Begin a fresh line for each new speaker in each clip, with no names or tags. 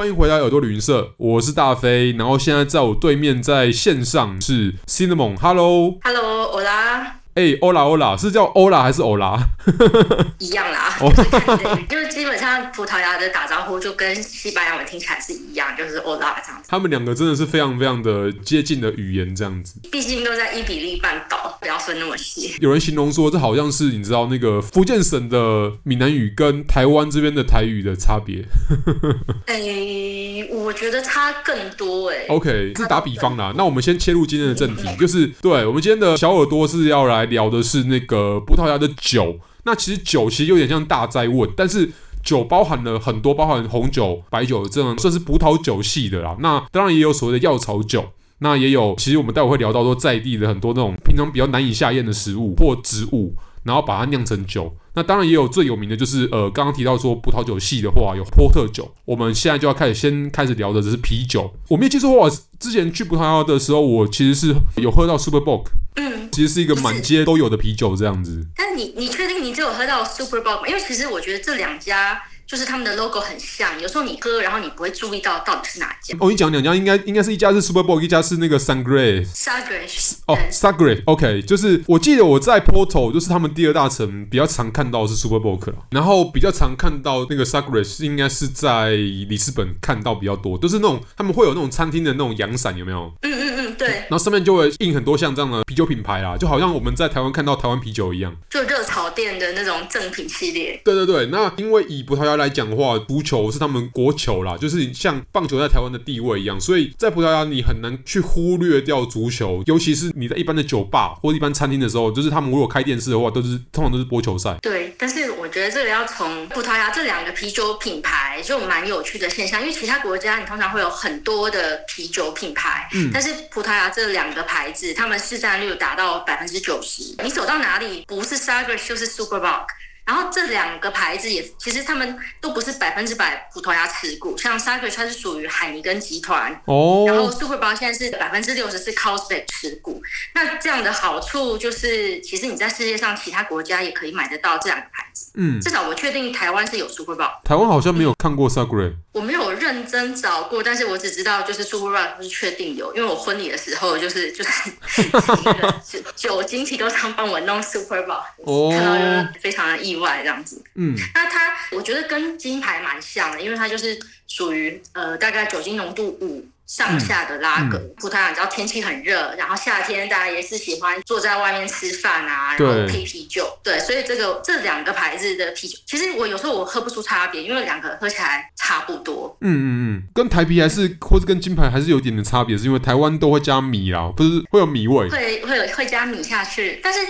欢迎回来耳朵旅行社，我是大飞，然后现在在我对面在线上是 Cinnamon，Hello，Hello，哎，欧拉欧拉，是叫欧拉还是欧拉？
一样啦，就是基本上葡萄牙的打招呼就跟西班牙文听起来是一样，就是欧拉这样子。
他们两个真的是非常非常的接近的语言，这样子。
毕竟都在伊比利半岛，不要分那么细。
有人形容说，这好像是你知道那个福建省的闽南语跟台湾这边的台语的差别。
哎，我觉得差更多哎。
OK，是打比方啦。那我们先切入今天的正题，就是对我们今天的小耳朵是要来。聊的是那个葡萄牙的酒，那其实酒其实有点像大哉问，但是酒包含了很多，包含红酒、白酒这种算是葡萄酒系的啦。那当然也有所谓的药草酒，那也有其实我们待会会聊到说在地的很多那种平常比较难以下咽的食物或植物，然后把它酿成酒。那当然也有最有名的就是呃刚刚提到说葡萄酒系的话有波特酒。我们现在就要开始先开始聊的只是啤酒。我没记错的话，之前去葡萄牙的时候，我其实是有喝到 Super Bock。其实是一个满街都有的啤酒这样子。
但你你确定你只有喝到 Super Bowl 吗？因为其实我觉得这两家就是他们的 logo 很像，有时候你喝，然后你不会注意到到底是哪家。
哦，你讲两家应该应该是一家是 Super Bowl，一家是那个 Sangre。
Sagres。
哦，Sagre。OK，就是我记得我在 Porto，就是他们第二大城比较常看到的是 Super Bock 然后比较常看到那个 Sagres 应该是在里斯本看到比较多，都、就是那种他们会有那种餐厅的那种阳伞，有没有？
嗯嗯嗯，对。
然后上面就会印很多像这样的啤酒品牌啦，就好像我们在台湾看到台湾啤酒一样，
就热炒店的那种正品系列。
对对对，那因为以葡萄牙来讲的话，足球是他们国球啦，就是像棒球在台湾的地位一样，所以在葡萄牙你很难去忽略掉足球，尤其是你在一般的酒吧或者一般餐厅的时候，就是他们如果开电视的话，都是通常都是播球赛。
对，但是我觉得这个要从葡萄牙这两个啤酒品牌就蛮有趣的现象，因为其他国家你通常会有很多的啤酒品牌，嗯，但是葡萄牙这两个牌子，他们市占率达到百分之九十，你走到哪里不是 Sagres 就是 Super Bock。然后这两个牌子也其实他们都不是百分之百葡萄牙持股，像 Sagres 它是属于海尼根集团，哦，然后 Super Bock 现在是百分之六十是 Carlsberg 持股。那这样的好处就是，其实你在世界上其他国家也可以买得到这两个。嗯，至少我确定台湾是有 Super Bowl。
台湾好像没有看过 Sagres。
我没有认真找过，但是我只知道就是 Super Bock 是确定有，因为我婚礼的时候就是就是酒酒精其实都常帮我弄 Super 哦，看到就是非常的意外。外这样子，嗯，那它我觉得跟金牌蛮像的，因为它就是属于呃大概酒精浓度五上下的拉格。葡萄牙，只要天气很热，然后夏天大家也是喜欢坐在外面吃饭啊，然后配啤酒，对，所以这个这两个牌子的啤酒，其实我有时候我喝不出差别，因为两个喝起来差不多。嗯
嗯嗯，跟台啤还是或是跟金牌还是有点点差别，是因为台湾都会加米啦，不是会有米味，
会会有会加米下去，但是。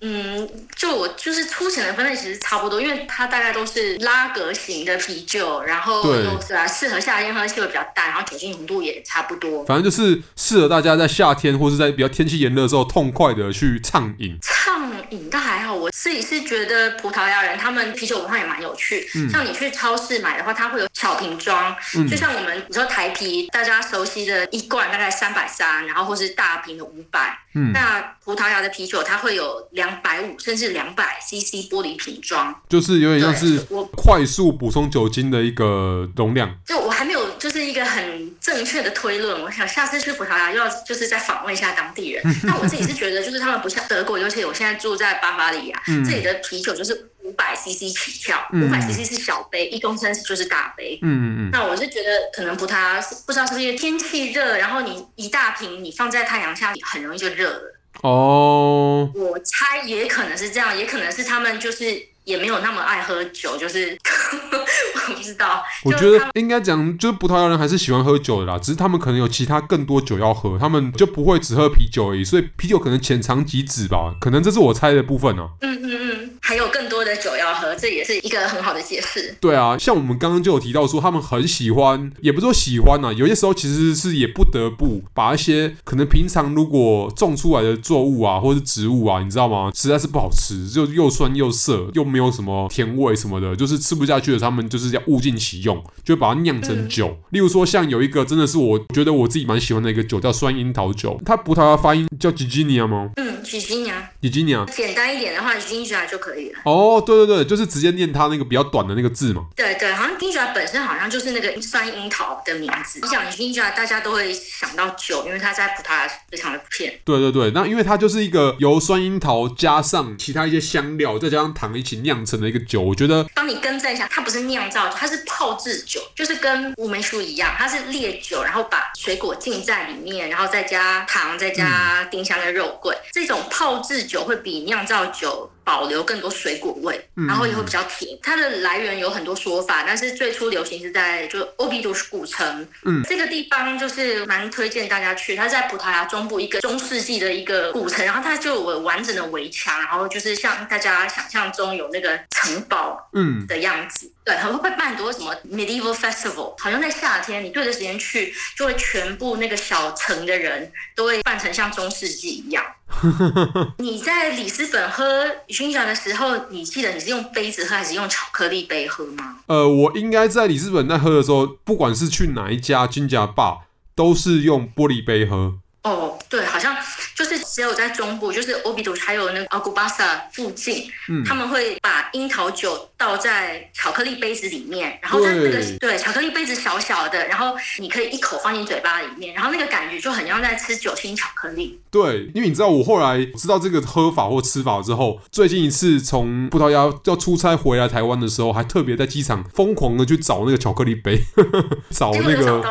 嗯，就我就是粗浅的分类其实差不多，因为它大概都是拉格型的啤酒，然后都是啊适合夏天喝，气味比较淡，然后酒精浓度也差不多。
反正就是适合大家在夏天或是在比较天气炎热的时候，痛快的去畅饮。
畅饮倒还好，我自己是觉得葡萄牙人他们啤酒文化也蛮有趣。嗯，像你去超市买的话，它会有小瓶装，嗯，就像我们你说台啤，大家熟悉的一罐大概三百三，然后或是大瓶的五百。嗯，那葡萄牙的啤酒它会有两。百五甚至两百 CC 玻璃瓶装，
就是有点像是我快速补充酒精的一个容量。
就我还没有就是一个很正确的推论，我想下次去葡萄牙又要就是再访问一下当地人。那我自己是觉得，就是他们不像德国，尤其我现在住在巴伐利亚，嗯、这里的啤酒就是五百 CC 起跳，五百 CC 是小杯，一公升就是大杯。嗯嗯嗯。那我是觉得可能葡萄牙不知道是不是因为天气热，然后你一大瓶你放在太阳下很容易就热了。
哦，oh,
我猜也可能是这样，也可能是他们就是。也没有那么爱喝酒，就是 我不知道。
我觉得应该讲，就是葡萄牙人还是喜欢喝酒的啦，只是他们可能有其他更多酒要喝，他们就不会只喝啤酒而已。所以啤酒可能浅尝即止吧，可能这是我猜的部分啊。
嗯嗯嗯，还有更多的酒要喝，这也是一个很好的解释。
对啊，像我们刚刚就有提到说，他们很喜欢，也不是说喜欢啊，有些时候其实是也不得不把一些可能平常如果种出来的作物啊，或者是植物啊，你知道吗？实在是不好吃，就又酸又涩，又没有什么甜味什么的，就是吃不下去的，他们就是要物尽其用，就把它酿成酒。嗯、例如说，像有一个真的是我觉得我自己蛮喜欢的一个酒，叫酸樱桃酒。它葡萄牙发音叫 Girginia 吗？
嗯。吉吉尼亚，
吉吉尼亚，
简单一点的话，吉吉尼亚就可以了。
哦，对对对，就是直接念它那个比较短的那个字嘛。
对对，好像吉吉尼亚本身好像就是那个酸樱桃的名字。你想吉吉尼亚，大家都会想到酒，因为它在葡萄牙非常的普遍。
对对对，那因为它就是一个由酸樱桃加上其他一些香料，再加上糖一起酿成的一个酒。我觉得
当你更正一下，它不是酿造酒，它是泡制酒，就是跟乌梅树一样，它是烈酒，然后把水果浸在里面，然后再加糖，再加丁香跟肉桂。嗯、这种泡制酒会比酿造酒保留更多水果味，然后也会比较甜。它的来源有很多说法，但是最初流行是在就欧比都斯古城，嗯，这个地方就是蛮推荐大家去。它在葡萄牙中部一个中世纪的一个古城，然后它就有完整的围墙，然后就是像大家想象中有那个城堡，嗯的样子。嗯、对，还会办很多什么 medieval festival，好像在夏天你对着时间去，就会全部那个小城的人都会扮成像中世纪一样。你在里斯本喝熏香的时候，你记得你是用杯子喝还是用巧克力杯喝吗？
呃，我应该在里斯本在喝的时候，不管是去哪一家金甲吧，都是用玻璃杯喝。
哦，对，好像。就是只有在中部，就是欧比都还有那个阿古巴萨附近，嗯，他们会把樱桃酒倒在巧克力杯子里面，然后在那个对，对巧克力杯子小小的，然后你可以一口放进嘴巴里面，然后那个感觉就很像在吃酒心巧克力。
对，因为你知道我后来知道这个喝法或吃法之后，最近一次从葡萄牙要出差回来台湾的时候，还特别在机场疯狂的去找那个巧克力杯，找那个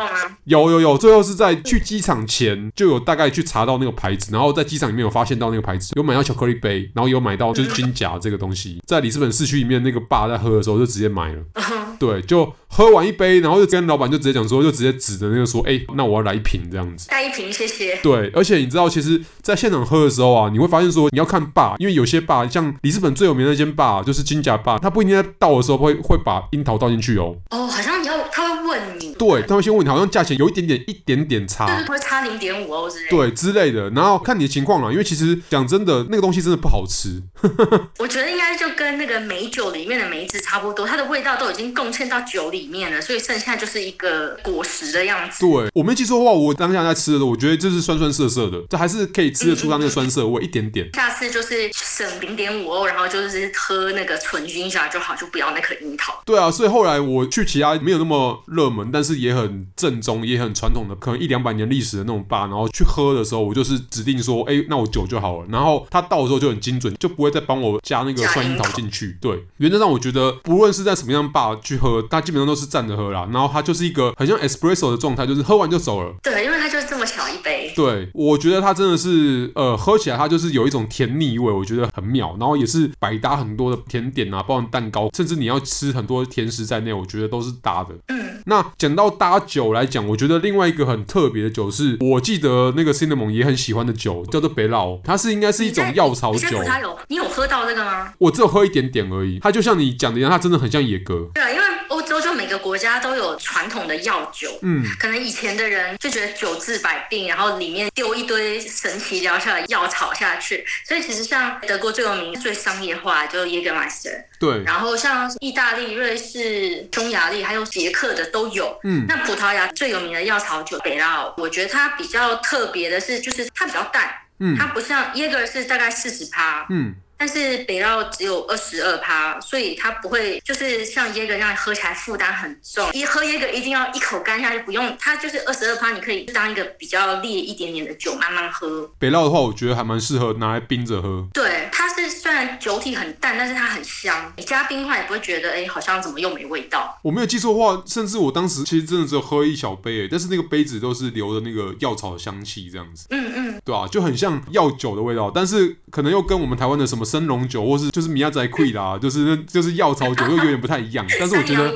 有
有有，最后是在去机场前就有大概去查到那个牌子。然后在机场里面有发现到那个牌子，有买到巧克力杯，然后有买到就是金甲这个东西，在里斯本市区里面那个爸在喝的时候就直接买了，对，就喝完一杯，然后就跟老板就直接讲说，就直接指着那个说，哎，那我要来一瓶这样子，
带一瓶谢谢。
对，而且你知道，其实在现场喝的时候啊，你会发现说，你要看爸，因为有些爸，像里斯本最有名的那间爸，就是金甲爸，他不一定在倒的时候会会把樱桃倒进去哦。
哦，好像你要他会问你，
对，他会先问你，好像价钱有一点点一点点差，
就是会差零点五欧之类，
对之类的，然后。看你的情况了，因为其实讲真的，那个东西真的不好吃。
我觉得应该就跟那个美酒里面的梅子差不多，它的味道都已经贡献到酒里面了，所以剩下就是一个果实的样子。
对，我没记错的话，我当下在吃的时候，我觉得这是酸酸涩涩的，这还是可以吃得出它那个酸涩味、嗯、一点点。
下次就是省零点五欧，然后就是喝那个纯金沙就好，就不要那颗樱桃。
对啊，所以后来我去其他没有那么热门，但是也很正宗、也很传统的，可能一两百年历史的那种吧，然后去喝的时候，我就是指定说，哎，那我。酒就好了，然后他到的时候就很精准，就不会再帮我加那个酸樱桃进去。对，原则上我觉得不论是在什么样吧去喝，他基本上都是站着喝啦。然后它就是一个很像 espresso 的状态，就是喝完就走了。
对，因为它就是这么小一杯。
对，我觉得它真的是呃，喝起来它就是有一种甜腻味，我觉得很妙。然后也是百搭很多的甜点啊，包含蛋糕，甚至你要吃很多甜食在内，我觉得都是搭的。嗯，那讲到搭酒来讲，我觉得另外一个很特别的酒是，我记得那个 Cinnamon 也很喜欢的酒，叫做北老，它是应该是一种药草酒。
他有，你有喝到这个吗？
我只有喝一点点而已。它就像你讲的一样，它真的很像野格。
对啊，因为。欧洲就每个国家都有传统的药酒，嗯，可能以前的人就觉得酒治百病，然后里面丢一堆神奇疗效的药草下去，所以其实像德国最有名、最商业化就是 Jägermeister，
对，
然后像意大利、瑞士、匈牙利还有捷克的都有，嗯，那葡萄牙最有名的药草酒北拉，我觉得它比较特别的是，就是它比较淡，嗯，它不像 Jäger 是大概四十趴，嗯。但是北澳只有二十二趴，所以它不会就是像椰格那样喝起来负担很重。一喝椰格一定要一口干下去，不用，它就是二十二趴，你可以当一个比较烈一点点的酒慢慢喝。
北澳的话，我觉得还蛮适合拿来冰着喝。
对，它是虽然酒体很淡，但是它很香。你加冰块也不会觉得哎，好像怎么又没味道。
我没有记错的话，甚至我当时其实真的只有喝一小杯，哎，但是那个杯子都是留的那个药草的香气这样子。嗯嗯，对啊，就很像药酒的味道，但是可能又跟我们台湾的什么生龙酒或是就是米亚仔溃啦，就是就是药草酒又有点不太一样，但是我觉得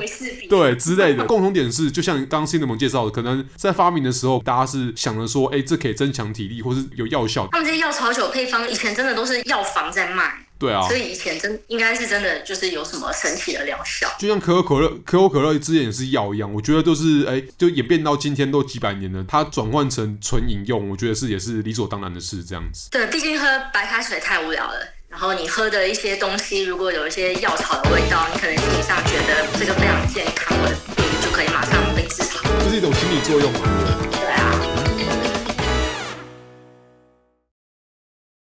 对之类的共同点是，就像刚刚 Cinnamon 介绍的，可能在发明的时候，大家是想着说，哎、欸，这可以增强体力，或是有药效。
他们这些药草酒配方以前真的都是药房在卖，
对啊，
所以以前真应该是真的就是有什么神奇的疗效。
就像可口可乐，可口可乐之前也是药一样，我觉得都是哎、欸，就演变到今天都几百年了，它转换成纯饮用，我觉得是也是理所当然的事，这样子。
对，毕竟喝白开水太无聊了。然后你喝的一些东西，如果有一些药草的味道，你可能心理上觉得这个非常健康，我的病就可以马上被治好。
这是一种心理作用嘛？
对啊。